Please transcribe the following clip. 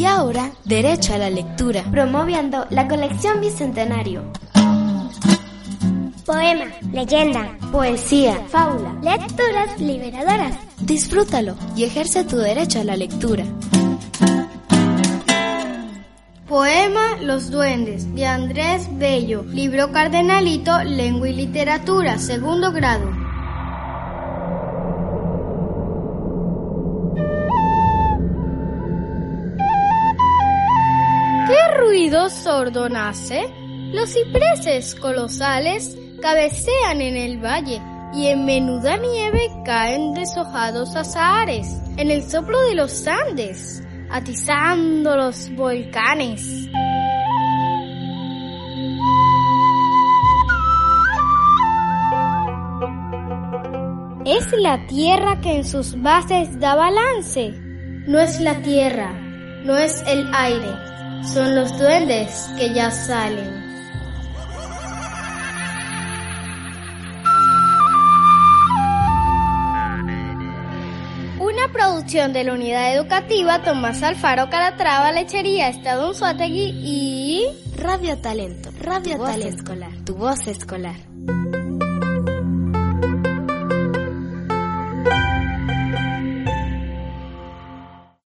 Y ahora, derecho a la lectura. Promoviendo la colección Bicentenario. Poema, leyenda, poesía, fábula, lecturas liberadoras. Disfrútalo y ejerce tu derecho a la lectura. Poema Los Duendes de Andrés Bello, libro Cardenalito, Lengua y Literatura, segundo grado. ¿Qué ruido sordo nace? Los cipreses colosales cabecean en el valle y en menuda nieve caen deshojados azahares en el soplo de los Andes atizando los volcanes. Es la tierra que en sus bases da balance. No es la tierra, no es el aire, son los duendes que ya salen. producción de la unidad educativa Tomás Alfaro Calatrava Lechería Estado Unzuategui y Radio Talento, Radio Talento Escolar, tu voz escolar.